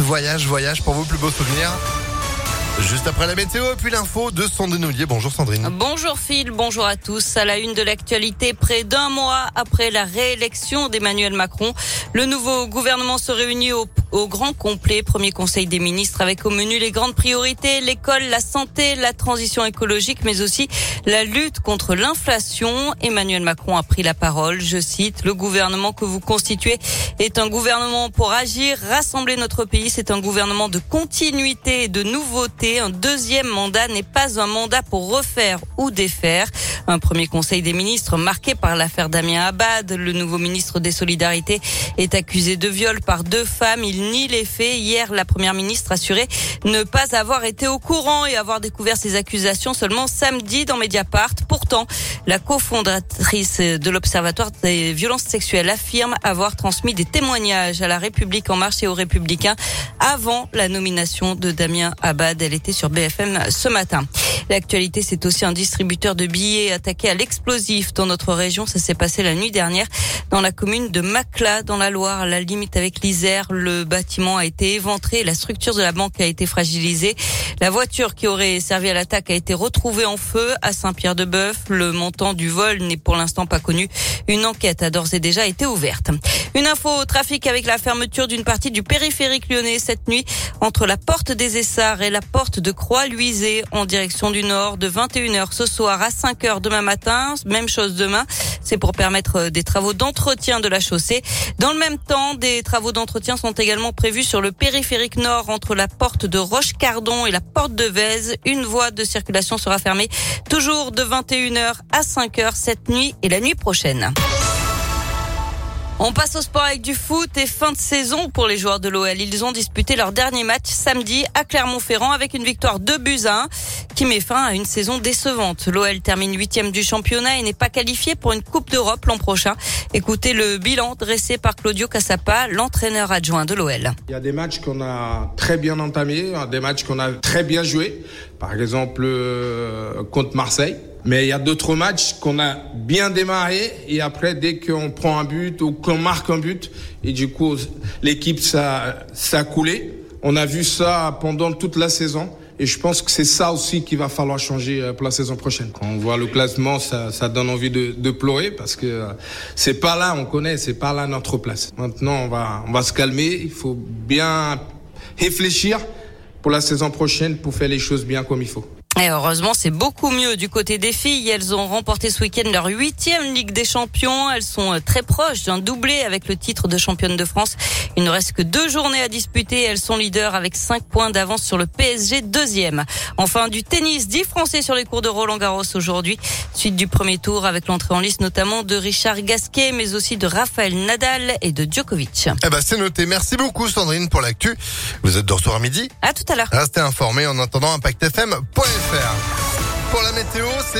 voyage, voyage pour vos plus beaux souvenirs. Juste après la météo, puis l'info de Sandrine Ollier. Bonjour Sandrine. Bonjour Phil, bonjour à tous. À la une de l'actualité, près d'un mois après la réélection d'Emmanuel Macron, le nouveau gouvernement se réunit au, au, grand complet. Premier conseil des ministres avec au menu les grandes priorités, l'école, la santé, la transition écologique, mais aussi la lutte contre l'inflation. Emmanuel Macron a pris la parole. Je cite, le gouvernement que vous constituez est un gouvernement pour agir, rassembler notre pays. C'est un gouvernement de continuité et de nouveauté un deuxième mandat n'est pas un mandat pour refaire ou défaire. Un premier conseil des ministres marqué par l'affaire Damien Abad. Le nouveau ministre des Solidarités est accusé de viol par deux femmes. Nie les faits. Hier, la première ministre assurait ne pas avoir été au courant et avoir découvert ces accusations seulement samedi dans Mediapart. La cofondatrice de l'Observatoire des violences sexuelles affirme avoir transmis des témoignages à la République en marche et aux Républicains avant la nomination de Damien Abad. Elle était sur BFM ce matin. L'actualité, c'est aussi un distributeur de billets attaqué à l'explosif dans notre région. Ça s'est passé la nuit dernière dans la commune de Macla, dans la Loire, à la limite avec l'Isère. Le bâtiment a été éventré, la structure de la banque a été fragilisée. La voiture qui aurait servi à l'attaque a été retrouvée en feu à Saint-Pierre-de-Bœuf. Le montant du vol n'est pour l'instant pas connu. Une enquête a d'ores et déjà été ouverte. Une info au trafic avec la fermeture d'une partie du périphérique lyonnais cette nuit entre la porte des Essarts et la porte de Croix-Luisée en direction du nord de 21h ce soir à 5h demain matin. Même chose demain. C'est pour permettre euh, des travaux d'entretien de la chaussée. Dans le même temps, des travaux d'entretien sont également prévus sur le périphérique nord entre la porte de Roche-Cardon et la porte de Vèze. Une voie de circulation sera fermée toujours de 21h à 5h cette nuit et la nuit prochaine. On passe au sport avec du foot et fin de saison pour les joueurs de l'OL. Ils ont disputé leur dernier match samedi à Clermont-Ferrand avec une victoire de buts à 1 qui met fin à une saison décevante. L'OL termine huitième du championnat et n'est pas qualifié pour une Coupe d'Europe l'an prochain. Écoutez le bilan dressé par Claudio Cassapa, l'entraîneur adjoint de l'OL. Il y a des matchs qu'on a très bien entamés, des matchs qu'on a très bien joués. Par exemple, euh, contre Marseille. Mais il y a d'autres matchs qu'on a bien démarré et après, dès qu'on prend un but ou qu'on marque un but, et du coup, l'équipe, ça, ça a coulé. On a vu ça pendant toute la saison. Et je pense que c'est ça aussi qu'il va falloir changer euh, pour la saison prochaine. Quand on voit le classement, ça, ça donne envie de, de pleurer parce que euh, c'est pas là, on connaît, c'est pas là notre place. Maintenant, on va, on va se calmer. Il faut bien réfléchir pour la saison prochaine pour faire les choses bien comme il faut. Et heureusement, c'est beaucoup mieux du côté des filles. Elles ont remporté ce week-end leur huitième Ligue des Champions. Elles sont euh, très proches d'un doublé avec le titre de championne de France. Il ne reste que deux journées à disputer. Elles sont leaders avec cinq points d'avance sur le PSG deuxième. Enfin, du tennis, dix Français sur les cours de Roland Garros aujourd'hui. Suite du premier tour avec l'entrée en liste notamment de Richard Gasquet, mais aussi de Raphaël Nadal et de Djokovic. Eh ben, c'est noté. Merci beaucoup Sandrine pour l'actu. Vous êtes de retour à midi. À tout à l'heure. Restez informés en attendant ImpactFM.fr. Pour la météo, c'est